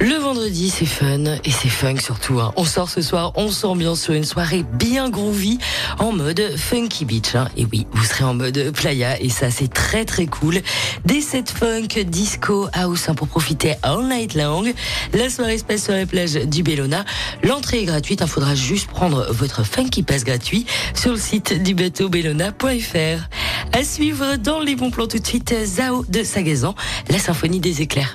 Le vendredi, c'est fun et c'est funk surtout. hein. On sort ce soir, on s'ambiance sur une soirée bien groovy en mode funky beach. hein. Et oui, vous serez en mode playa et ça, c'est très très cool. Des sets funk, disco, house hein, pour profiter all night long. La soirée se passe sur la plage du Bellona. L'entrée est gratuite. Il faudra juste prendre votre funky pass gratuit sur le site du bateau bellona.fr. À suivre dans les bons plans tout de suite, Zao de Sagazan, la symphonie des éclairs.